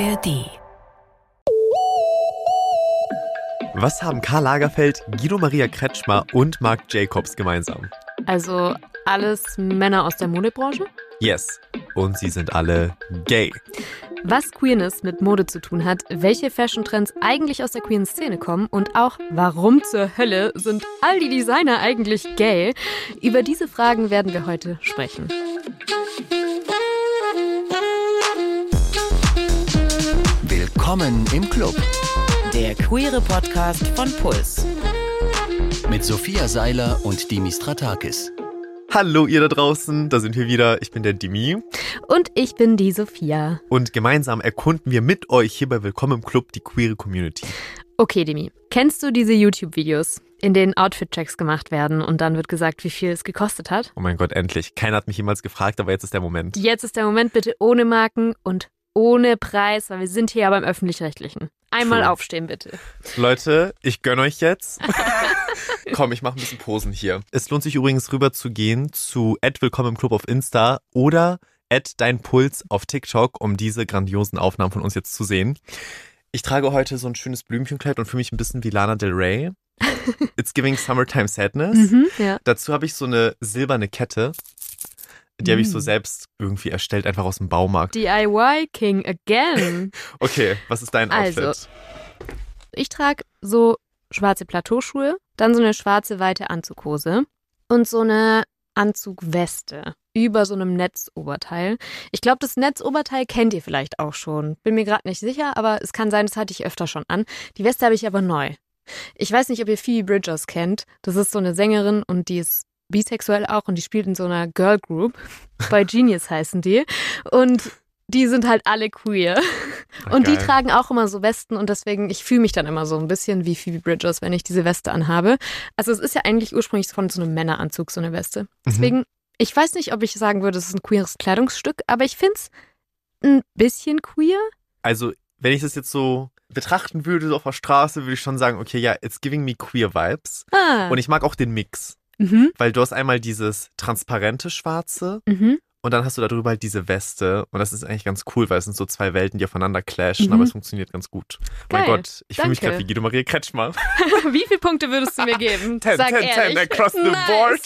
ARD. Was haben Karl Lagerfeld, Guido Maria Kretschmer und Marc Jacobs gemeinsam? Also alles Männer aus der Modebranche? Yes. Und sie sind alle gay. Was Queerness mit Mode zu tun hat, welche Fashion-Trends eigentlich aus der queeren Szene kommen und auch warum zur Hölle sind all die Designer eigentlich gay? Über diese Fragen werden wir heute sprechen. Willkommen im Club. Der queere Podcast von Puls. Mit Sophia Seiler und Dimis Stratakis. Hallo ihr da draußen, da sind wir wieder. Ich bin der Dimi. Und ich bin die Sophia. Und gemeinsam erkunden wir mit euch hier bei Willkommen im Club die queere Community. Okay, Demi, kennst du diese YouTube-Videos, in denen Outfit-Checks gemacht werden und dann wird gesagt, wie viel es gekostet hat? Oh mein Gott, endlich. Keiner hat mich jemals gefragt, aber jetzt ist der Moment. Jetzt ist der Moment, bitte ohne Marken und ohne Preis, weil wir sind hier ja beim Öffentlich-Rechtlichen. Einmal True. aufstehen, bitte. Leute, ich gönn euch jetzt. Komm, ich mache ein bisschen Posen hier. Es lohnt sich übrigens rüber zu gehen zu Willkommen im Club auf Insta oder dein Puls auf TikTok, um diese grandiosen Aufnahmen von uns jetzt zu sehen. Ich trage heute so ein schönes Blümchenkleid und fühle mich ein bisschen wie Lana Del Rey. It's giving summertime sadness. Mhm, ja. Dazu habe ich so eine silberne Kette. Die habe ich so Mm. selbst irgendwie erstellt, einfach aus dem Baumarkt. DIY King again. Okay, was ist dein Also, Outfit? Ich trage so schwarze Plateauschuhe, dann so eine schwarze weite Anzughose und so eine Anzugweste über so einem Netzoberteil. Ich glaube, das Netzoberteil kennt ihr vielleicht auch schon. Bin mir gerade nicht sicher, aber es kann sein, das hatte ich öfter schon an. Die Weste habe ich aber neu. Ich weiß nicht, ob ihr Phoebe Bridgers kennt. Das ist so eine Sängerin und die ist bisexuell auch und die spielt in so einer Girl Group. Bei Genius heißen die. Und die sind halt alle queer. Und die tragen auch immer so Westen und deswegen, ich fühle mich dann immer so ein bisschen wie Phoebe Bridgers, wenn ich diese Weste anhabe. Also es ist ja eigentlich ursprünglich von so einem Männeranzug, so eine Weste. Deswegen, ich weiß nicht, ob ich sagen würde, es ist ein queeres Kleidungsstück, aber ich finde es ein bisschen queer. Also, wenn ich das jetzt so betrachten würde, so auf der Straße, würde ich schon sagen, okay, ja, it's giving me queer vibes. Ah. Und ich mag auch den Mix, mhm, weil du hast einmal dieses transparente Schwarze mhm. und dann hast du darüber halt diese Weste. Und das ist eigentlich ganz cool, weil es sind so zwei Welten, die aufeinander clashen, Mhm. aber es funktioniert ganz gut. mein Geil, Gott, ich fühle mich gerade wie Guido Maria Kretschmer. Wie viele Punkte würdest du mir geben? Ten, Sag ten, ehrlich. ten across the Nice. board.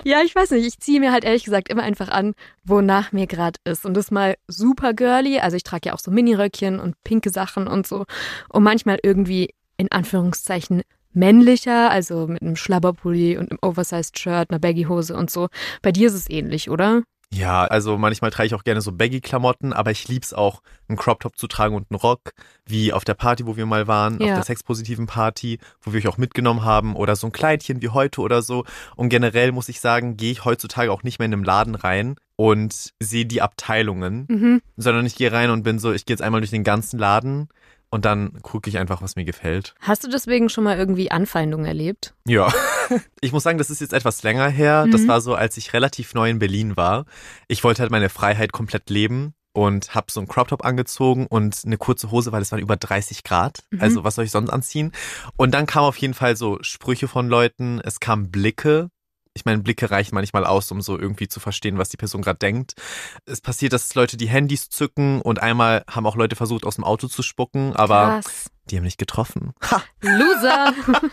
ja, ich weiß nicht. Ich ziehe mir halt ehrlich gesagt immer einfach an, wonach mir gerade ist. Und das mal super girly. Also ich trage ja auch so Miniröckchen und pinke Sachen und so. Und manchmal irgendwie in Anführungszeichen männlicher, also mit einem Schlabberpulli und einem Oversized Shirt, einer Baggy-Hose und so. Bei dir ist es ähnlich, oder? Ja, also manchmal trage ich auch gerne so Baggy-Klamotten, aber ich lieb's auch, einen Crop-Top zu tragen und einen Rock, wie auf der Party, wo wir mal waren, auf Ja. der sexpositiven Party, wo wir euch auch mitgenommen haben, oder so ein Kleidchen wie heute oder so. Und generell muss ich sagen, gehe ich heutzutage auch nicht mehr in einem Laden rein und sehe die Abteilungen, Mhm. sondern ich gehe rein und bin so, ich gehe jetzt einmal durch den ganzen Laden und dann gucke ich einfach, was mir gefällt. Hast du deswegen schon mal irgendwie Anfeindungen erlebt? Ja. Ich muss sagen, das ist jetzt etwas länger her. Das Mhm. war so, als ich relativ neu in Berlin war. Ich wollte halt meine Freiheit komplett leben und habe so einen Crop Top angezogen und eine kurze Hose, weil es waren über 30 Grad. Mhm. Also was soll ich sonst anziehen? Und dann kamen auf jeden Fall so Sprüche von Leuten. Es kamen Blicke. Ich meine, Blicke reichen manchmal aus, um so irgendwie zu verstehen, was die Person gerade denkt. Es passiert, dass Leute die Handys zücken und einmal haben auch Leute versucht, aus dem Auto zu spucken, aber Krass. die haben nicht getroffen. Ha! Loser.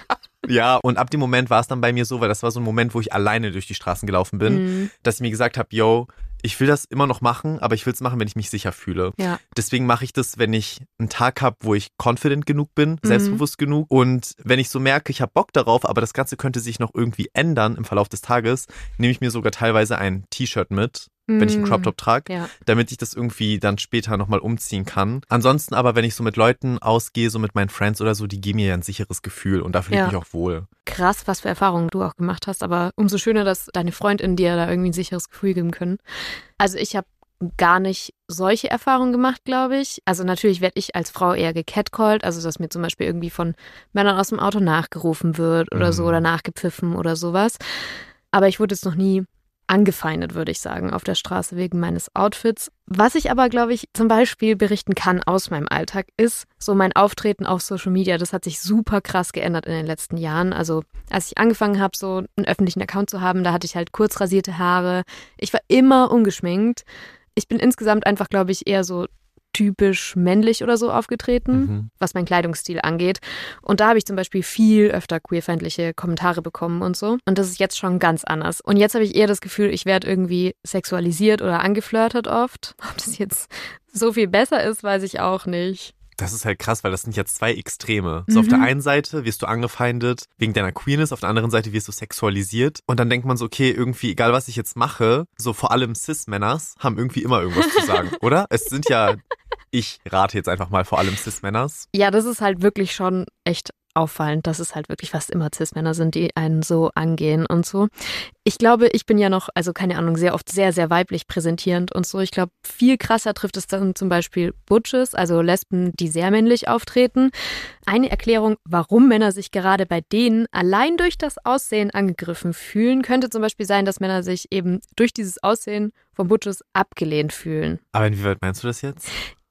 Ja, und ab dem Moment war es dann bei mir so, weil das war so ein Moment, wo ich alleine durch die Straßen gelaufen bin, Mhm. dass ich mir gesagt habe, yo, ich will das immer noch machen, aber ich will es machen, wenn ich mich sicher fühle. Ja. Deswegen mache ich das, wenn ich einen Tag habe, wo ich confident genug bin, Mhm. selbstbewusst genug. Und wenn ich so merke, ich habe Bock darauf, aber das Ganze könnte sich noch irgendwie ändern im Verlauf des Tages, nehme ich mir sogar teilweise ein T-Shirt mit, wenn ich einen Crop Top trage, Ja. damit ich das irgendwie dann später nochmal umziehen kann. Ansonsten aber, wenn ich so mit Leuten ausgehe, so mit meinen Friends oder so, die geben mir ja ein sicheres Gefühl und da fühle ich Ja. mich auch wohl. krass, was für Erfahrungen du auch gemacht hast, aber umso schöner, dass deine Freundinnen dir da irgendwie ein sicheres Gefühl geben können. Also ich habe gar nicht solche Erfahrungen gemacht, glaube ich. Also natürlich werde ich als Frau eher gecatcalled, also dass mir zum Beispiel irgendwie von Männern aus dem Auto nachgerufen wird oder so Mhm. oder nachgepfiffen oder sowas. Aber ich wurde jetzt noch nie angefeindet, würde ich sagen, auf der Straße wegen meines Outfits. Was ich aber, glaube ich, zum Beispiel berichten kann aus meinem Alltag, ist so mein Auftreten auf Social Media. Das hat sich super krass geändert in den letzten Jahren. Also als ich angefangen habe, so einen öffentlichen Account zu haben, da hatte ich halt kurz rasierte Haare. Ich war immer ungeschminkt. Ich bin insgesamt einfach, glaube ich, eher so typisch männlich oder so aufgetreten, mhm. was mein Kleidungsstil angeht. Und da habe ich zum Beispiel viel öfter queerfeindliche Kommentare bekommen und so. Und das ist jetzt schon ganz anders. Und jetzt habe ich eher das Gefühl, ich werde irgendwie sexualisiert oder angeflirtet oft. Ob das jetzt so viel besser ist, weiß ich auch nicht. Das ist halt krass, weil das sind jetzt zwei Extreme. So mhm. auf der mhm. einen Seite wirst du angefeindet wegen deiner Queerness, auf der anderen Seite wirst du sexualisiert. Und dann denkt man so, okay, irgendwie, egal was ich jetzt mache, so vor allem Cis-Männers haben irgendwie immer irgendwas zu sagen, oder? Es sind ja ich rate jetzt einfach mal vor allem Cis-Männers. Ja, das ist halt wirklich schon echt auffallend, dass es halt wirklich fast immer Cis-Männer sind, die einen so angehen und so. Ich glaube, ich bin ja noch, also keine Ahnung, sehr oft sehr, sehr weiblich präsentierend und so. Ich glaube, viel krasser trifft es dann zum Beispiel Butches, also Lesben, die sehr männlich auftreten. Eine Erklärung, warum Männer sich gerade bei denen allein durch das Aussehen angegriffen fühlen, könnte zum Beispiel sein, dass Männer sich eben durch dieses Aussehen von Butches abgelehnt fühlen. Aber inwieweit meinst du das jetzt?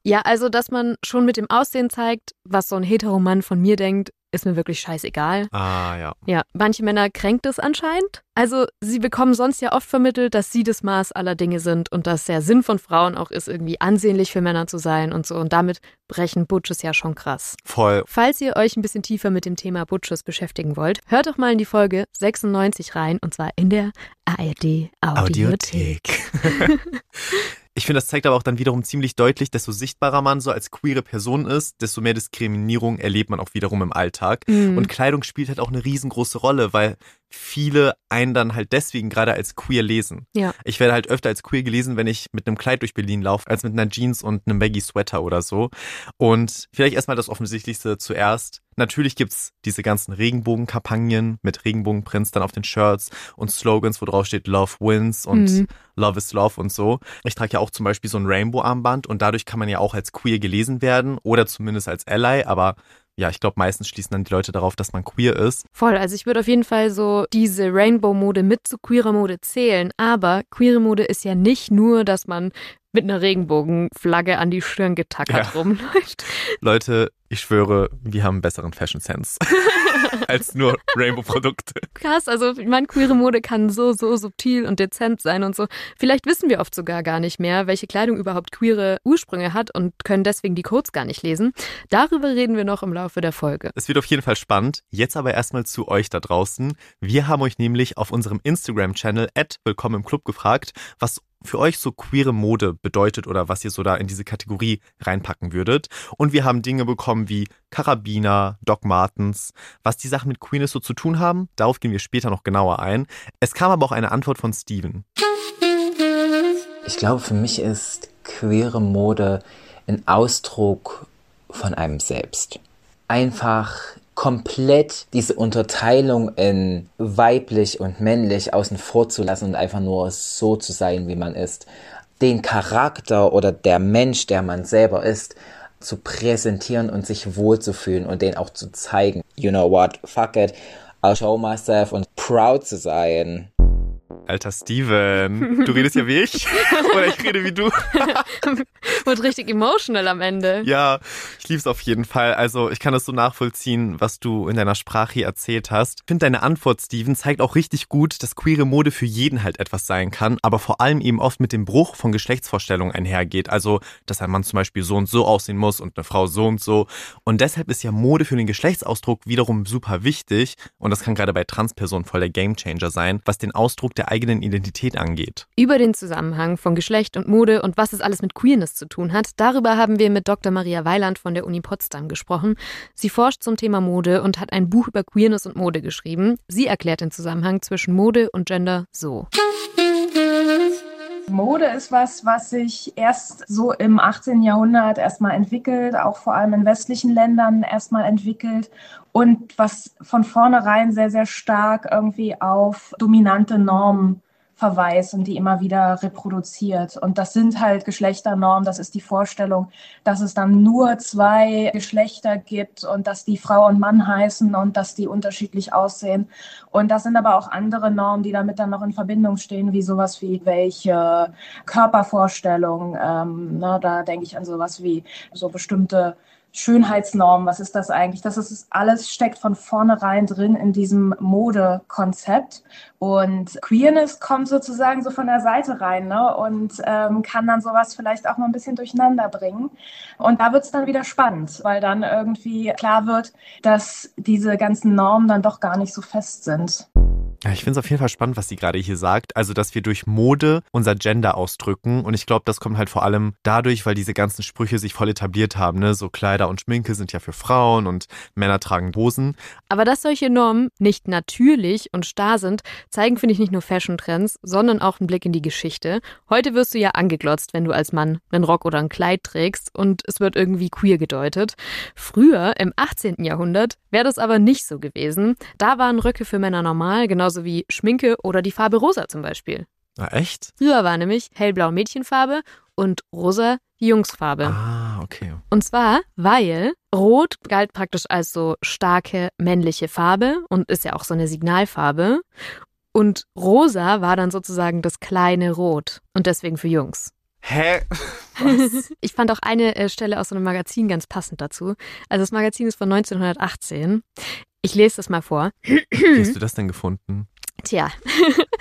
Ja, also, dass man schon mit dem Aussehen zeigt, was so ein Heteromann von mir denkt, ist mir wirklich scheißegal. Ah, ja. Ja, manche Männer kränkt es anscheinend. Also, sie bekommen sonst ja oft vermittelt, dass sie das Maß aller Dinge sind und dass der Sinn von Frauen auch ist, irgendwie ansehnlich für Männer zu sein und so. Und damit brechen Butches ja schon krass. Voll. Falls ihr euch ein bisschen tiefer mit dem Thema Butches beschäftigen wollt, hört doch mal in die Folge 96 rein und zwar in der ARD Audiothek. Audiothek. Ich finde, das zeigt aber auch dann wiederum ziemlich deutlich, desto sichtbarer man so als queere Person ist, desto mehr Diskriminierung erlebt man auch wiederum im Alltag. Mhm. Und Kleidung spielt halt auch eine riesengroße Rolle, weil viele einen dann halt deswegen gerade als queer lesen. Ja. Ich werde halt öfter als queer gelesen, wenn ich mit einem Kleid durch Berlin laufe, als mit einer Jeans und einem Baggy Sweater oder so. Und vielleicht erstmal das Offensichtlichste zuerst. Natürlich gibt's diese ganzen Regenbogenkampagnen mit Regenbogenprints dann auf den Shirts und Slogans, wo drauf steht Love wins und mhm. Love is Love und so. Ich trage ja auch zum Beispiel so ein Rainbow-Armband und dadurch kann man ja auch als queer gelesen werden oder zumindest als Ally, aber ja, ich glaube, meistens schließen dann die Leute darauf, dass man queer ist. Voll, also ich würde auf jeden Fall so diese Rainbow-Mode mit zu queerer Mode zählen. Aber queere Mode ist ja nicht nur, dass man mit einer Regenbogenflagge an die Stirn getackert ja. rumläuft. Leute, ich schwöre, wir haben einen besseren Fashion Sense als nur Rainbow-Produkte. Krass, also ich meine, queere Mode kann so, so subtil und dezent sein und so. Vielleicht wissen wir oft sogar gar nicht mehr, welche Kleidung überhaupt queere Ursprünge hat und können deswegen die Codes gar nicht lesen. Darüber reden wir noch im Laufe der Folge. Es wird auf jeden Fall spannend. Jetzt aber erstmal zu euch da draußen. Wir haben euch nämlich auf unserem Instagram-Channel Willkommen im Club gefragt, was für euch so queere Mode bedeutet oder was ihr so da in diese Kategorie reinpacken würdet. Und wir haben Dinge bekommen wie Karabiner, Doc Martens. Was die Sachen mit Queerness so zu tun haben, darauf gehen wir später noch genauer ein. Es kam aber auch eine Antwort von Steven. Ich glaube, für mich ist queere Mode ein Ausdruck von einem selbst. Einfach komplett diese Unterteilung in weiblich und männlich außen vor zu lassen und einfach nur so zu sein, wie man ist. Den Charakter oder der Mensch, der man selber ist, zu präsentieren und sich wohlzufühlen und den auch zu zeigen. You know what? Fuck it. I'll show myself und proud zu sein. Alter Steven, du redest ja wie ich oder ich rede wie du. Wird richtig emotional am Ende. Ja, ich lieb's auf jeden Fall. Also ich kann das so nachvollziehen, was du in deiner Sprache hier erzählt hast. Ich finde deine Antwort, Steven, zeigt auch richtig gut, dass queere Mode für jeden halt etwas sein kann, aber vor allem eben oft mit dem Bruch von Geschlechtsvorstellungen einhergeht. Also, dass ein Mann zum Beispiel so und so aussehen muss und eine Frau so und so. Und deshalb ist ja Mode für den Geschlechtsausdruck wiederum super wichtig. Und das kann gerade bei Transpersonen voll der Gamechanger sein, was den Ausdruck der eigenen Identität angeht. Über den Zusammenhang von Geschlecht und Mode und was es alles mit Queerness zu tun hat, darüber haben wir mit Dr. Maria Weiland von der Uni Potsdam gesprochen. Sie forscht zum Thema Mode und hat ein Buch über Queerness und Mode geschrieben. Sie erklärt den Zusammenhang zwischen Mode und Gender so. Mode ist was, was sich erst so im 18. Jahrhundert erstmal entwickelt, auch vor allem in westlichen Ländern erstmal entwickelt und was von vornherein sehr, sehr stark irgendwie auf dominante Normen verweist und die immer wieder reproduziert. Und das sind halt Geschlechternormen. Das ist die Vorstellung, dass es dann nur zwei Geschlechter gibt und dass die Frau und Mann heißen und dass die unterschiedlich aussehen. Und das sind aber auch andere Normen, die damit dann noch in Verbindung stehen, wie sowas wie welche Körpervorstellung. Ähm, ne, da denke ich an sowas wie so bestimmte Schönheitsnorm, was ist das eigentlich? Das ist alles steckt von vornherein drin in diesem Modekonzept. Und Queerness kommt sozusagen so von der Seite rein ne? und ähm, kann dann sowas vielleicht auch mal ein bisschen durcheinander bringen. Und da wird es dann wieder spannend, weil dann irgendwie klar wird, dass diese ganzen Normen dann doch gar nicht so fest sind. Ja, ich finde es auf jeden Fall spannend, was sie gerade hier sagt. Also, dass wir durch Mode unser Gender ausdrücken. Und ich glaube, das kommt halt vor allem dadurch, weil diese ganzen Sprüche sich voll etabliert haben. Ne? So Kleider und Schminke sind ja für Frauen und Männer tragen Hosen. Aber dass solche Normen nicht natürlich und starr sind, zeigen, finde ich, nicht nur Fashion-Trends, sondern auch einen Blick in die Geschichte. Heute wirst du ja angeglotzt, wenn du als Mann einen Rock oder ein Kleid trägst und es wird irgendwie queer gedeutet. Früher, im 18. Jahrhundert, wäre das aber nicht so gewesen. Da waren Röcke für Männer normal, genau genauso wie Schminke oder die Farbe rosa zum Beispiel. Na echt? Früher war nämlich hellblau Mädchenfarbe und rosa die Jungsfarbe. Ah, okay. Und zwar, weil Rot galt praktisch als so starke männliche Farbe und ist ja auch so eine Signalfarbe. Und rosa war dann sozusagen das kleine Rot und deswegen für Jungs. Hä? Was? ich fand auch eine äh, Stelle aus so einem Magazin ganz passend dazu. Also das Magazin ist von 1918. Ich lese das mal vor. Wie hast du das denn gefunden? Tja,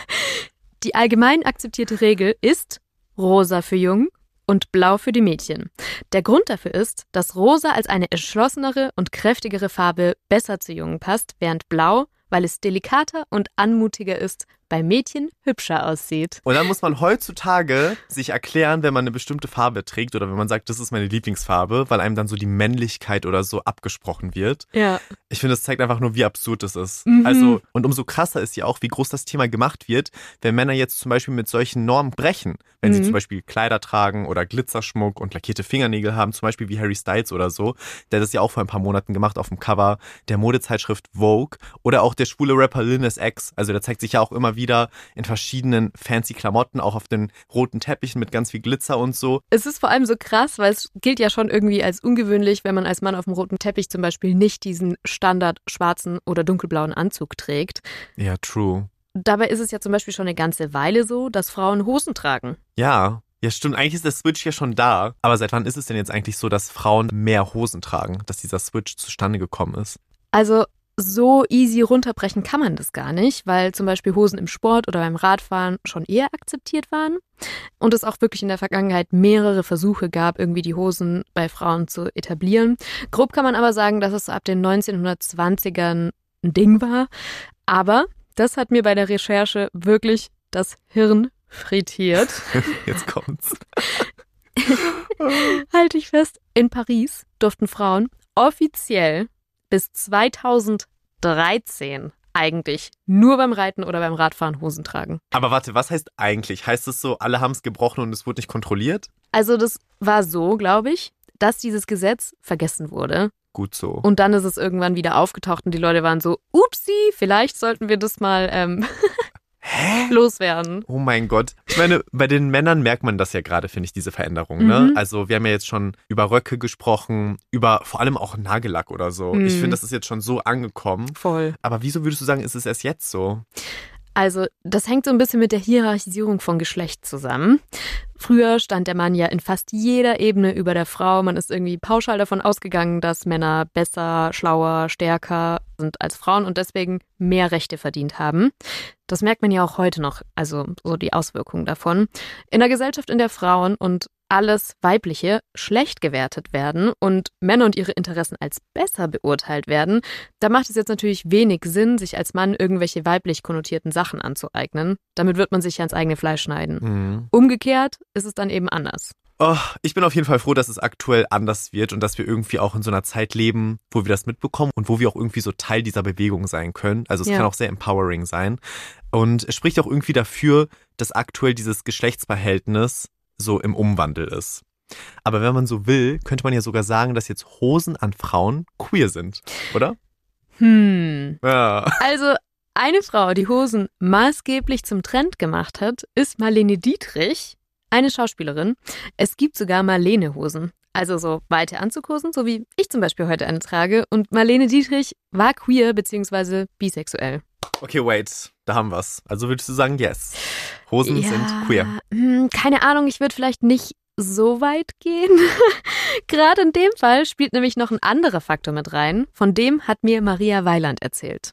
die allgemein akzeptierte Regel ist rosa für Jungen und blau für die Mädchen. Der Grund dafür ist, dass rosa als eine entschlossenere und kräftigere Farbe besser zu Jungen passt, während blau, weil es delikater und anmutiger ist, bei Mädchen hübscher aussieht. Und dann muss man heutzutage sich erklären, wenn man eine bestimmte Farbe trägt oder wenn man sagt, das ist meine Lieblingsfarbe, weil einem dann so die Männlichkeit oder so abgesprochen wird. Ja. Ich finde, das zeigt einfach nur, wie absurd das ist. Mhm. Also, und umso krasser ist ja auch, wie groß das Thema gemacht wird, wenn Männer jetzt zum Beispiel mit solchen Normen brechen. Wenn sie Mhm. zum Beispiel Kleider tragen oder Glitzerschmuck und lackierte Fingernägel haben, zum Beispiel wie Harry Styles oder so. Der hat das ja auch vor ein paar Monaten gemacht auf dem Cover der Modezeitschrift Vogue. Oder auch der schwule Rapper Lil Nas X. Also der zeigt sich ja auch immer wieder in verschiedenen fancy Klamotten, auch auf den roten Teppichen mit ganz viel Glitzer und so. Es ist vor allem so krass, weil es gilt ja schon irgendwie als ungewöhnlich, wenn man als Mann auf dem roten Teppich zum Beispiel nicht diesen Standard schwarzen oder dunkelblauen Anzug trägt. Ja, true. Dabei ist es ja zum Beispiel schon eine ganze Weile so, dass Frauen Hosen tragen. Ja. Ja, stimmt. Eigentlich ist der Switch ja schon da. Aber seit wann ist es denn jetzt eigentlich so, dass Frauen mehr Hosen tragen, dass dieser Switch zustande gekommen ist? Also so easy runterbrechen kann man das gar nicht, weil zum Beispiel Hosen im Sport oder beim Radfahren schon eher akzeptiert waren und es auch wirklich in der Vergangenheit mehrere Versuche gab, irgendwie die Hosen bei Frauen zu etablieren. Grob kann man aber sagen, dass es so ab den 1920ern ein Ding war. Aber das hat mir bei der Recherche wirklich das Hirn frittiert. Jetzt kommt's. Halte ich fest, in Paris durften Frauen offiziell bis 2013 eigentlich nur beim Reiten oder beim Radfahren Hosen tragen. Aber warte, was heißt eigentlich? Heißt es so, alle haben es gebrochen und es wurde nicht kontrolliert? Also das war so, glaube ich, dass dieses Gesetz vergessen wurde. Gut so. Und dann ist es irgendwann wieder aufgetaucht und die Leute waren so, upsi, vielleicht sollten wir das mal ähm, Hä? loswerden. Oh mein Gott. Ich meine, bei den Männern merkt man das ja gerade, finde ich, diese Veränderung. Ne? Mhm. Also wir haben ja jetzt schon über Röcke gesprochen, über vor allem auch Nagellack oder so. Mhm. Ich finde, das ist jetzt schon so angekommen. Voll. Aber wieso würdest du sagen, ist es erst jetzt so? Also, das hängt so ein bisschen mit der Hierarchisierung von Geschlecht zusammen. Früher stand der Mann ja in fast jeder Ebene über der Frau. Man ist irgendwie pauschal davon ausgegangen, dass Männer besser, schlauer, stärker sind als Frauen und deswegen mehr Rechte verdient haben. Das merkt man ja auch heute noch, also so die Auswirkungen davon. In der Gesellschaft, in der Frauen und alles Weibliche schlecht gewertet werden und Männer und ihre Interessen als besser beurteilt werden, da macht es jetzt natürlich wenig Sinn, sich als Mann irgendwelche weiblich konnotierten Sachen anzueignen. Damit wird man sich ja ins eigene Fleisch schneiden. Mhm. Umgekehrt ist es dann eben anders. Oh, ich bin auf jeden Fall froh, dass es aktuell anders wird und dass wir irgendwie auch in so einer Zeit leben, wo wir das mitbekommen und wo wir auch irgendwie so Teil dieser Bewegung sein können. Also es Ja. kann auch sehr empowering sein. Und es spricht auch irgendwie dafür, dass aktuell dieses Geschlechtsverhältnis so im Umwandel ist. Aber wenn man so will, könnte man ja sogar sagen, dass jetzt Hosen an Frauen queer sind, oder? Hm. Ja. Also eine Frau, die Hosen maßgeblich zum Trend gemacht hat, ist Marlene Dietrich, eine Schauspielerin. Es gibt sogar Marlene-Hosen. Also so weite Anzughosen, so wie ich zum Beispiel heute eine trage. Und Marlene Dietrich war queer bzw. bisexuell. Okay, wait, da haben wir's. Also würdest du sagen, yes. Hosen sind queer. hm, keine Ahnung, ich würde vielleicht nicht so weit gehen. Gerade in dem Fall spielt nämlich noch ein anderer Faktor mit rein. Von dem hat mir Maria Weiland erzählt.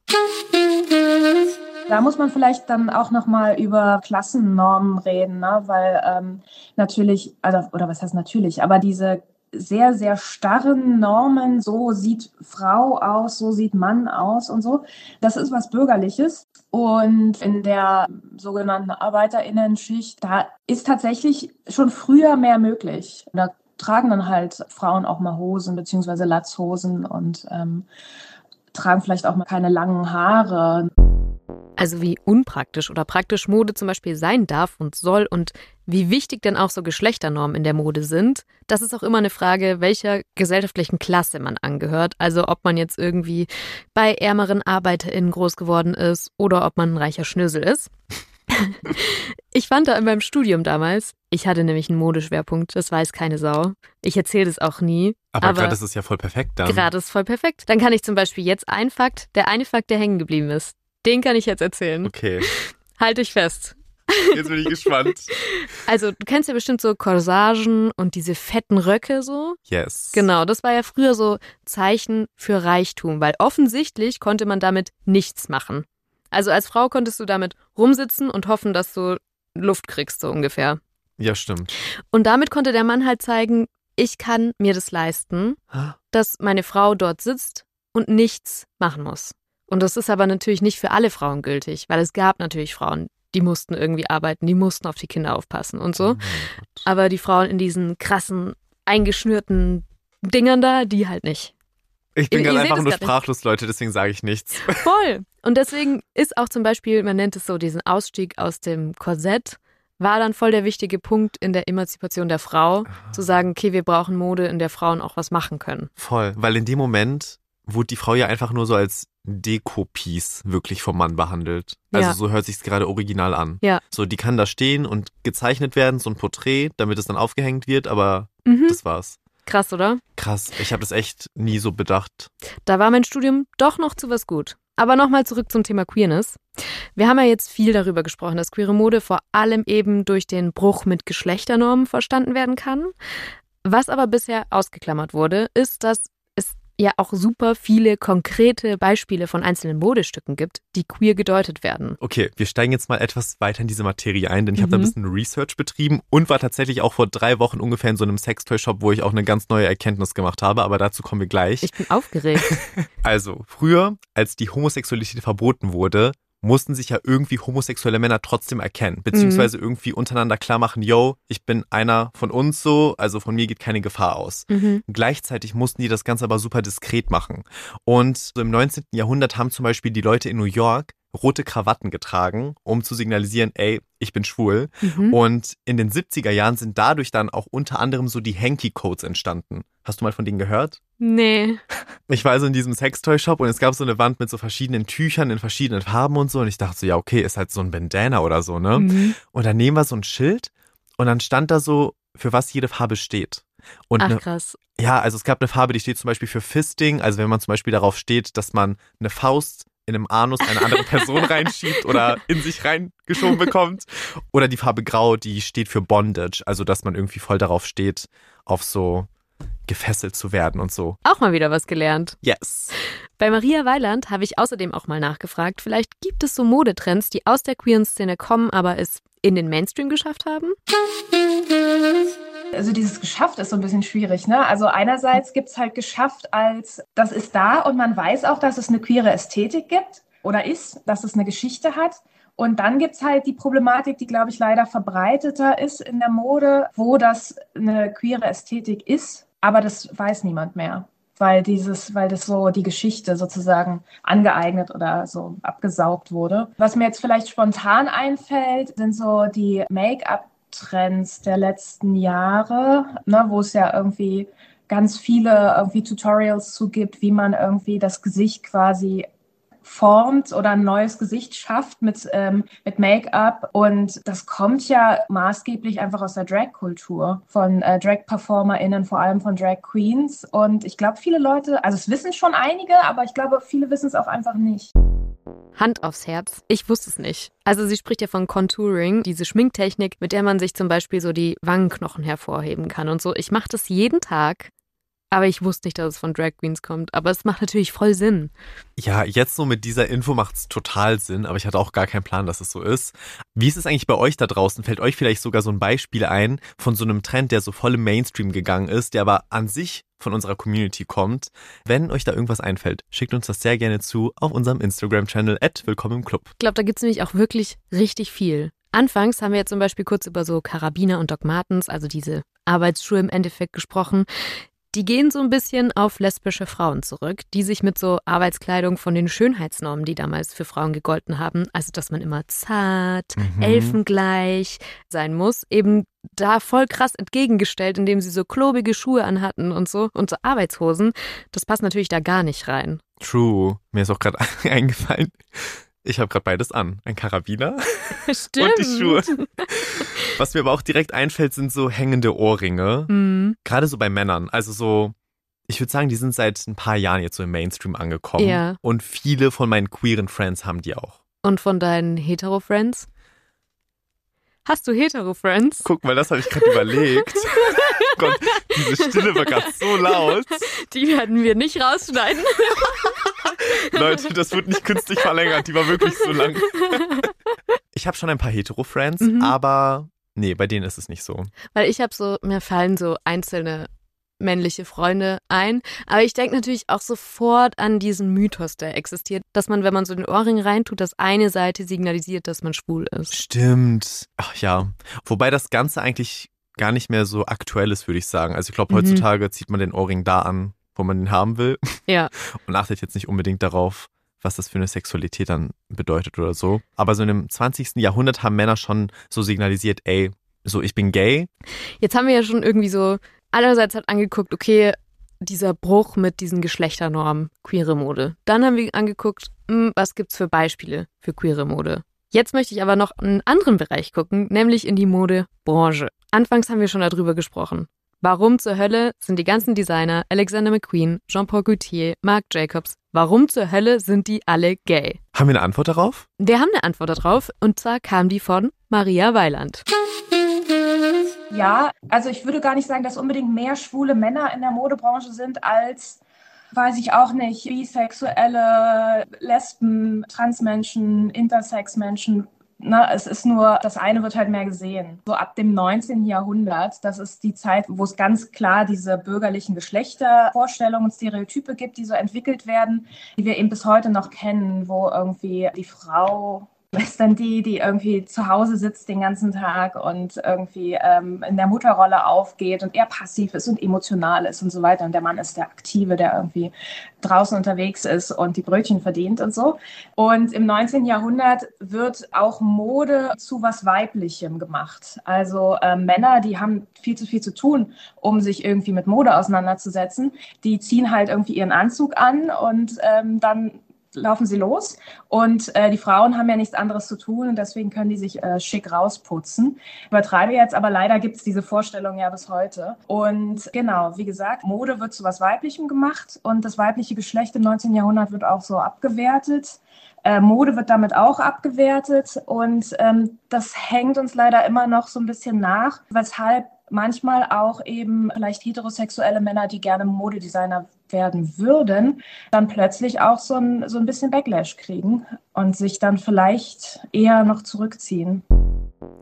Da muss man vielleicht dann auch nochmal über Klassennormen reden, ne? weil ähm, natürlich, also, oder was heißt natürlich, aber diese sehr, sehr starren Normen, so sieht Frau aus, so sieht Mann aus und so. Das ist was Bürgerliches. Und in der sogenannten Arbeiterinnenschicht, da ist tatsächlich schon früher mehr möglich. Da tragen dann halt Frauen auch mal Hosen beziehungsweise Latzhosen und ähm, tragen vielleicht auch mal keine langen Haare. Also wie unpraktisch oder praktisch Mode zum Beispiel sein darf und soll und wie wichtig denn auch so Geschlechternormen in der Mode sind, das ist auch immer eine Frage, welcher gesellschaftlichen Klasse man angehört. Also ob man jetzt irgendwie bei ärmeren ArbeiterInnen groß geworden ist oder ob man ein reicher Schnösel ist. ich fand da in meinem Studium damals, ich hatte nämlich einen Modeschwerpunkt, das weiß keine Sau. Ich erzähle das auch nie. Aber, aber gerade ist es ja voll perfekt dann. Gerade ist voll perfekt. Dann kann ich zum Beispiel jetzt ein Fakt, der eine Fakt, der hängen geblieben ist, den kann ich jetzt erzählen. Okay. Halt dich fest. Jetzt bin ich gespannt. Also, du kennst ja bestimmt so Corsagen und diese fetten Röcke so. Yes. Genau, das war ja früher so Zeichen für Reichtum, weil offensichtlich konnte man damit nichts machen. Also als Frau konntest du damit rumsitzen und hoffen, dass du Luft kriegst, so ungefähr. Ja, stimmt. Und damit konnte der Mann halt zeigen, ich kann mir das leisten, dass meine Frau dort sitzt und nichts machen muss. Und das ist aber natürlich nicht für alle Frauen gültig, weil es gab natürlich Frauen, die mussten irgendwie arbeiten, die mussten auf die Kinder aufpassen und so. Oh aber die Frauen in diesen krassen, eingeschnürten Dingern da, die halt nicht. Ich bin ganz einfach nur sprachlos, nicht. Leute, deswegen sage ich nichts. Voll. Und deswegen ist auch zum Beispiel, man nennt es so, diesen Ausstieg aus dem Korsett, war dann voll der wichtige Punkt in der Emanzipation der Frau, zu sagen, okay, wir brauchen Mode, in der Frauen auch was machen können. Voll, weil in dem Moment wurde die Frau ja einfach nur so als Deko-Piece wirklich vom Mann behandelt. Also ja. so hört sich's gerade original an. Ja. So, die kann da stehen und gezeichnet werden, so ein Porträt, damit es dann aufgehängt wird, aber mhm. das war's. Krass, oder? Krass, ich habe das echt nie so bedacht. Da war mein Studium doch noch zu was gut. Aber nochmal zurück zum Thema Queerness. Wir haben ja jetzt viel darüber gesprochen, dass queere Mode vor allem eben durch den Bruch mit Geschlechternormen verstanden werden kann. Was aber bisher ausgeklammert wurde, ist, dass ja auch super viele konkrete Beispiele von einzelnen Modestücken gibt, die queer gedeutet werden. Okay, wir steigen jetzt mal etwas weiter in diese Materie ein, denn ich mhm. habe da ein bisschen Research betrieben und war tatsächlich auch vor drei Wochen ungefähr in so einem Sextoy-Shop, wo ich auch eine ganz neue Erkenntnis gemacht habe, aber dazu kommen wir gleich. Ich bin aufgeregt. also, früher, als die Homosexualität verboten wurde, mussten sich ja irgendwie homosexuelle Männer trotzdem erkennen, beziehungsweise mhm. irgendwie untereinander klar machen, yo, ich bin einer von uns so, also von mir geht keine Gefahr aus. Mhm. Gleichzeitig mussten die das Ganze aber super diskret machen. Und so im 19. Jahrhundert haben zum Beispiel die Leute in New York rote Krawatten getragen, um zu signalisieren, ey, ich bin schwul. Mhm. Und in den 70er Jahren sind dadurch dann auch unter anderem so die Hanky-Codes entstanden. Hast du mal von denen gehört? Nee. Ich war also in diesem Sextoy-Shop und es gab so eine Wand mit so verschiedenen Tüchern in verschiedenen Farben und so. Und ich dachte so, ja, okay, ist halt so ein Bandana oder so, ne? Mhm. Und daneben war so ein Schild und dann stand da so, für was jede Farbe steht. Und Ach, eine, krass. Ja, also es gab eine Farbe, die steht zum Beispiel für Fisting. Also wenn man zum Beispiel darauf steht, dass man eine Faust in einem Anus eine andere Person reinschiebt oder in sich reingeschoben bekommt. Oder die Farbe Grau, die steht für Bondage, also dass man irgendwie voll darauf steht, auf so gefesselt zu werden und so. Auch mal wieder was gelernt. Yes. Bei Maria Weiland habe ich außerdem auch mal nachgefragt, vielleicht gibt es so Modetrends, die aus der queeren Szene kommen, aber es in den Mainstream geschafft haben? Also dieses geschafft ist so ein bisschen schwierig. Ne? Also einerseits gibt es halt geschafft als, das ist da und man weiß auch, dass es eine queere Ästhetik gibt oder ist, dass es eine Geschichte hat. Und dann gibt es halt die Problematik, die, glaube ich, leider verbreiteter ist in der Mode, wo das eine queere Ästhetik ist, aber das weiß niemand mehr weil dieses, weil das so die Geschichte sozusagen angeeignet oder so abgesaugt wurde. Was mir jetzt vielleicht spontan einfällt, sind so die Make-up Trends der letzten Jahre, ne, wo es ja irgendwie ganz viele irgendwie Tutorials zu gibt, wie man irgendwie das Gesicht quasi formt oder ein neues Gesicht schafft mit, ähm, mit Make-up. Und das kommt ja maßgeblich einfach aus der Drag-Kultur von äh, Drag-PerformerInnen, vor allem von Drag Queens. Und ich glaube, viele Leute, also es wissen schon einige, aber ich glaube, viele wissen es auch einfach nicht. Hand aufs Herz, ich wusste es nicht. Also sie spricht ja von Contouring, diese Schminktechnik, mit der man sich zum Beispiel so die Wangenknochen hervorheben kann und so. Ich mache das jeden Tag aber ich wusste nicht, dass es von Drag Queens kommt. Aber es macht natürlich voll Sinn. Ja, jetzt so mit dieser Info macht es total Sinn, aber ich hatte auch gar keinen Plan, dass es so ist. Wie ist es eigentlich bei euch da draußen? Fällt euch vielleicht sogar so ein Beispiel ein von so einem Trend, der so voll im Mainstream gegangen ist, der aber an sich von unserer Community kommt? Wenn euch da irgendwas einfällt, schickt uns das sehr gerne zu auf unserem Instagram-Channel at Willkommen im Club. Ich glaube, da gibt es nämlich auch wirklich richtig viel. Anfangs haben wir jetzt zum Beispiel kurz über so Karabiner und Doc Martens, also diese Arbeitsschuhe im Endeffekt gesprochen. Die gehen so ein bisschen auf lesbische Frauen zurück, die sich mit so Arbeitskleidung von den Schönheitsnormen, die damals für Frauen gegolten haben, also dass man immer zart, mhm. elfengleich sein muss, eben da voll krass entgegengestellt, indem sie so klobige Schuhe anhatten und so und so Arbeitshosen. Das passt natürlich da gar nicht rein. True. Mir ist auch gerade eingefallen, ich habe gerade beides an. Ein Karabiner Stimmt. und die Schuhe. Was mir aber auch direkt einfällt, sind so hängende Ohrringe. Mhm. Gerade so bei Männern. Also so, ich würde sagen, die sind seit ein paar Jahren jetzt so im Mainstream angekommen. Ja. Und viele von meinen queeren Friends haben die auch. Und von deinen Hetero-Friends? Hast du Hetero-Friends? Guck mal, das habe ich gerade überlegt. Gott, diese Stille war gerade so laut. Die werden wir nicht rausschneiden. Leute, das wird nicht künstlich verlängert. Die war wirklich so lang. Ich habe schon ein paar Hetero-Friends, mhm. aber nee, bei denen ist es nicht so. Weil ich habe so, mir fallen so einzelne männliche Freunde ein. Aber ich denke natürlich auch sofort an diesen Mythos, der existiert, dass man, wenn man so den Ohrring reintut, dass eine Seite signalisiert, dass man schwul ist. Stimmt. Ach ja. Wobei das Ganze eigentlich gar nicht mehr so aktuell ist, würde ich sagen. Also ich glaube, mhm. heutzutage mhm. zieht man den Ohrring da an, wo man ihn haben will. Ja. Und achtet jetzt nicht unbedingt darauf, was das für eine Sexualität dann bedeutet oder so. Aber so in dem 20. Jahrhundert haben Männer schon so signalisiert, ey, so ich bin gay. Jetzt haben wir ja schon irgendwie so allerseits halt angeguckt, okay, dieser Bruch mit diesen Geschlechternormen, queere Mode. Dann haben wir angeguckt, hm, was gibt's für Beispiele für queere Mode. Jetzt möchte ich aber noch einen anderen Bereich gucken, nämlich in die Modebranche. Anfangs haben wir schon darüber gesprochen. Warum zur Hölle sind die ganzen Designer, Alexander McQueen, Jean-Paul Gaultier, Marc Jacobs, warum zur Hölle sind die alle gay? Haben wir eine Antwort darauf? Wir haben eine Antwort darauf und zwar kam die von Maria Weiland. Ja, also ich würde gar nicht sagen, dass unbedingt mehr schwule Männer in der Modebranche sind als, weiß ich auch nicht, bisexuelle, Lesben, Transmenschen, Intersexmenschen. Na, es ist nur, das eine wird halt mehr gesehen. So ab dem 19. Jahrhundert, das ist die Zeit, wo es ganz klar diese bürgerlichen Geschlechtervorstellungen und Stereotype gibt, die so entwickelt werden, die wir eben bis heute noch kennen, wo irgendwie die Frau ist dann die, die irgendwie zu Hause sitzt den ganzen Tag und irgendwie ähm, in der Mutterrolle aufgeht und eher passiv ist und emotional ist und so weiter. Und der Mann ist der Aktive, der irgendwie draußen unterwegs ist und die Brötchen verdient und so. Und im 19. Jahrhundert wird auch Mode zu was Weiblichem gemacht. Also äh, Männer, die haben viel zu viel zu tun, um sich irgendwie mit Mode auseinanderzusetzen. Die ziehen halt irgendwie ihren Anzug an und ähm, dann laufen sie los und äh, die Frauen haben ja nichts anderes zu tun und deswegen können die sich äh, schick rausputzen. Übertreibe jetzt, aber leider gibt es diese Vorstellung ja bis heute. Und genau, wie gesagt, Mode wird zu was Weiblichem gemacht und das weibliche Geschlecht im 19. Jahrhundert wird auch so abgewertet. Äh, Mode wird damit auch abgewertet und ähm, das hängt uns leider immer noch so ein bisschen nach, weshalb manchmal auch eben vielleicht heterosexuelle Männer, die gerne Modedesigner werden würden, dann plötzlich auch so ein, so ein bisschen Backlash kriegen und sich dann vielleicht eher noch zurückziehen.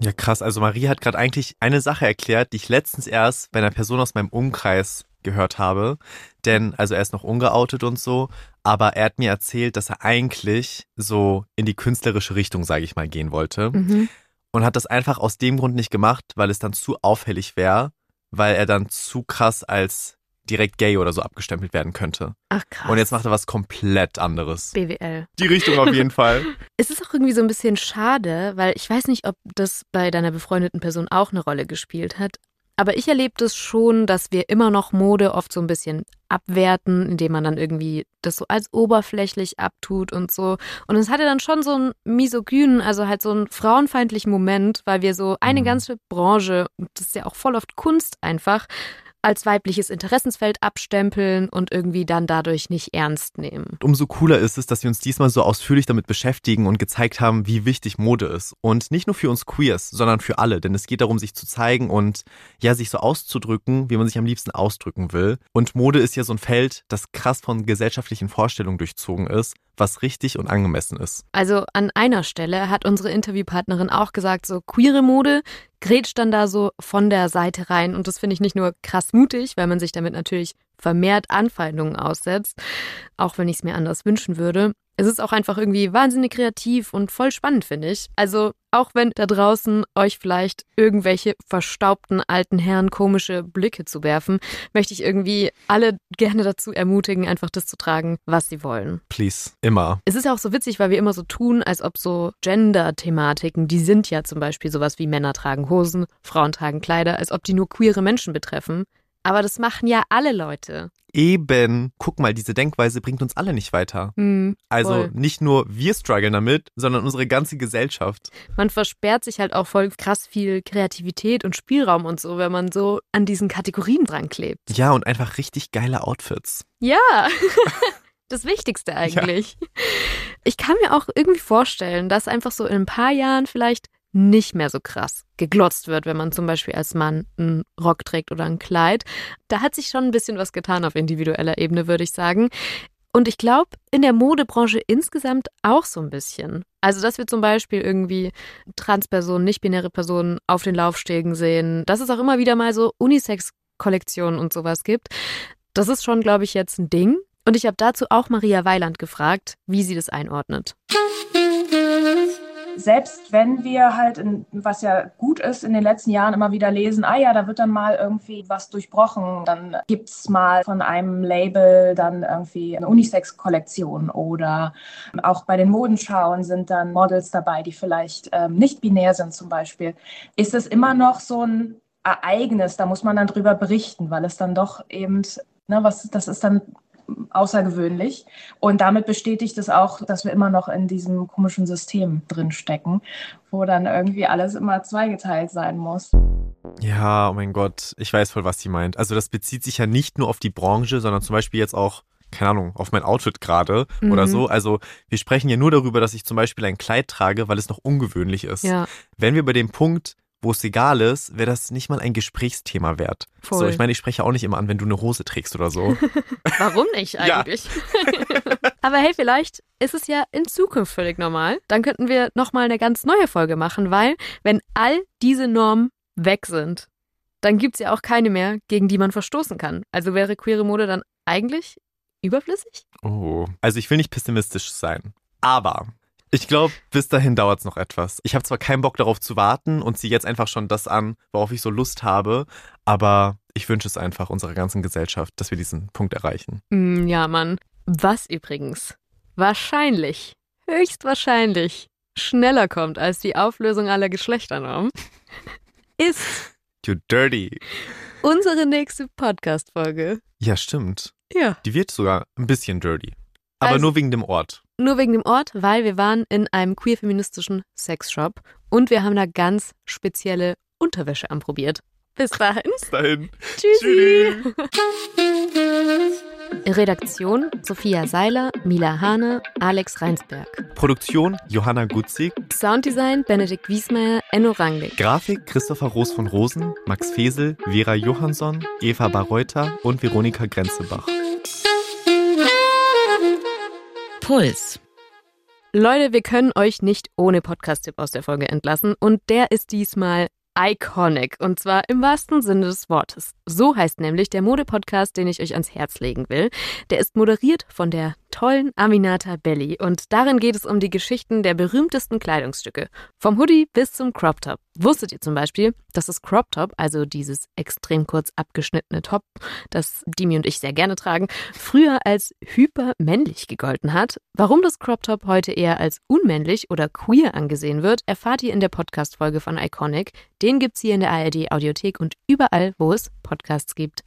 Ja, krass. Also Marie hat gerade eigentlich eine Sache erklärt, die ich letztens erst bei einer Person aus meinem Umkreis gehört habe. Denn, also er ist noch ungeoutet und so, aber er hat mir erzählt, dass er eigentlich so in die künstlerische Richtung, sage ich mal, gehen wollte. Mhm und hat das einfach aus dem Grund nicht gemacht, weil es dann zu auffällig wäre, weil er dann zu krass als direkt gay oder so abgestempelt werden könnte. Ach krass. Und jetzt macht er was komplett anderes. BWL. Die Richtung auf jeden Fall. es ist auch irgendwie so ein bisschen schade, weil ich weiß nicht, ob das bei deiner befreundeten Person auch eine Rolle gespielt hat. Aber ich erlebe das schon, dass wir immer noch Mode oft so ein bisschen abwerten, indem man dann irgendwie das so als oberflächlich abtut und so. Und es hatte dann schon so einen misogynen, also halt so einen frauenfeindlichen Moment, weil wir so eine mhm. ganze Branche, das ist ja auch voll oft Kunst einfach, als weibliches Interessensfeld abstempeln und irgendwie dann dadurch nicht ernst nehmen. Umso cooler ist es, dass wir uns diesmal so ausführlich damit beschäftigen und gezeigt haben, wie wichtig Mode ist. Und nicht nur für uns Queers, sondern für alle. Denn es geht darum, sich zu zeigen und ja, sich so auszudrücken, wie man sich am liebsten ausdrücken will. Und Mode ist ja so ein Feld, das krass von gesellschaftlichen Vorstellungen durchzogen ist was richtig und angemessen ist. Also an einer Stelle hat unsere Interviewpartnerin auch gesagt, so queere Mode grätscht dann da so von der Seite rein und das finde ich nicht nur krass mutig, weil man sich damit natürlich vermehrt Anfeindungen aussetzt, auch wenn ich es mir anders wünschen würde. Es ist auch einfach irgendwie wahnsinnig kreativ und voll spannend, finde ich. Also, auch wenn da draußen euch vielleicht irgendwelche verstaubten alten Herren komische Blicke zu werfen, möchte ich irgendwie alle gerne dazu ermutigen, einfach das zu tragen, was sie wollen. Please, immer. Es ist ja auch so witzig, weil wir immer so tun, als ob so Gender-Thematiken, die sind ja zum Beispiel sowas wie Männer tragen Hosen, Frauen tragen Kleider, als ob die nur queere Menschen betreffen. Aber das machen ja alle Leute. Eben. Guck mal, diese Denkweise bringt uns alle nicht weiter. Mm, also nicht nur wir strugglen damit, sondern unsere ganze Gesellschaft. Man versperrt sich halt auch voll krass viel Kreativität und Spielraum und so, wenn man so an diesen Kategorien dran klebt. Ja, und einfach richtig geile Outfits. Ja. Das Wichtigste eigentlich. Ja. Ich kann mir auch irgendwie vorstellen, dass einfach so in ein paar Jahren vielleicht nicht mehr so krass geglotzt wird, wenn man zum Beispiel als Mann einen Rock trägt oder ein Kleid. Da hat sich schon ein bisschen was getan auf individueller Ebene, würde ich sagen. Und ich glaube, in der Modebranche insgesamt auch so ein bisschen. Also, dass wir zum Beispiel irgendwie Transpersonen, nicht-binäre Personen auf den Laufstegen sehen, dass es auch immer wieder mal so Unisex-Kollektionen und sowas gibt. Das ist schon, glaube ich, jetzt ein Ding. Und ich habe dazu auch Maria Weiland gefragt, wie sie das einordnet selbst wenn wir halt, in, was ja gut ist, in den letzten Jahren immer wieder lesen, ah ja, da wird dann mal irgendwie was durchbrochen, dann gibt es mal von einem Label dann irgendwie eine Unisex-Kollektion oder auch bei den Modenschauen sind dann Models dabei, die vielleicht ähm, nicht binär sind zum Beispiel. Ist es immer noch so ein Ereignis, da muss man dann drüber berichten, weil es dann doch eben, ne, was, das ist dann außergewöhnlich. Und damit bestätigt es auch, dass wir immer noch in diesem komischen System drinstecken, wo dann irgendwie alles immer zweigeteilt sein muss. Ja, oh mein Gott, ich weiß voll, was sie meint. Also das bezieht sich ja nicht nur auf die Branche, sondern zum Beispiel jetzt auch keine Ahnung, auf mein Outfit gerade mhm. oder so. Also wir sprechen ja nur darüber, dass ich zum Beispiel ein Kleid trage, weil es noch ungewöhnlich ist. Ja. Wenn wir bei dem Punkt wo es egal ist, wäre das nicht mal ein Gesprächsthema wert. Voll. So, ich meine, ich spreche auch nicht immer an, wenn du eine Hose trägst oder so. Warum nicht eigentlich? Aber hey, vielleicht ist es ja in Zukunft völlig normal. Dann könnten wir nochmal eine ganz neue Folge machen, weil wenn all diese Normen weg sind, dann gibt es ja auch keine mehr, gegen die man verstoßen kann. Also wäre queere Mode dann eigentlich überflüssig? Oh, also ich will nicht pessimistisch sein. Aber ich glaube, bis dahin dauert es noch etwas. Ich habe zwar keinen Bock darauf zu warten und ziehe jetzt einfach schon das an, worauf ich so Lust habe, aber ich wünsche es einfach unserer ganzen Gesellschaft, dass wir diesen Punkt erreichen. Mm, ja, Mann. Was übrigens wahrscheinlich, höchstwahrscheinlich schneller kommt als die Auflösung aller Geschlechternormen, ist You dirty. Unsere nächste Podcast-Folge. Ja, stimmt. Ja. Die wird sogar ein bisschen dirty. Aber also, nur wegen dem Ort. Nur wegen dem Ort, weil wir waren in einem queer-feministischen Sexshop und wir haben da ganz spezielle Unterwäsche anprobiert. Bis dahin. Bis dahin. Tschüssi. Tschüssi. Redaktion Sophia Seiler, Mila Hane, Alex Reinsberg. Produktion Johanna Gutzig. Sounddesign Benedikt Wiesmeier, Enno Rangnick. Grafik Christopher Roos von Rosen, Max Fesel, Vera Johansson, Eva Barreuter und Veronika Grenzebach. Puls. Leute, wir können euch nicht ohne Podcast-Tipp aus der Folge entlassen und der ist diesmal iconic und zwar im wahrsten Sinne des Wortes. So heißt nämlich der Mode-Podcast, den ich euch ans Herz legen will. Der ist moderiert von der tollen Aminata Belli und darin geht es um die Geschichten der berühmtesten Kleidungsstücke. Vom Hoodie bis zum Crop Top. Wusstet ihr zum Beispiel, dass das Crop Top, also dieses extrem kurz abgeschnittene Top, das Dimi und ich sehr gerne tragen, früher als hypermännlich gegolten hat? Warum das Crop Top heute eher als unmännlich oder queer angesehen wird, erfahrt ihr in der Podcast-Folge von Iconic. Den gibt's hier in der ARD Audiothek und überall, wo es Podcasts gibt.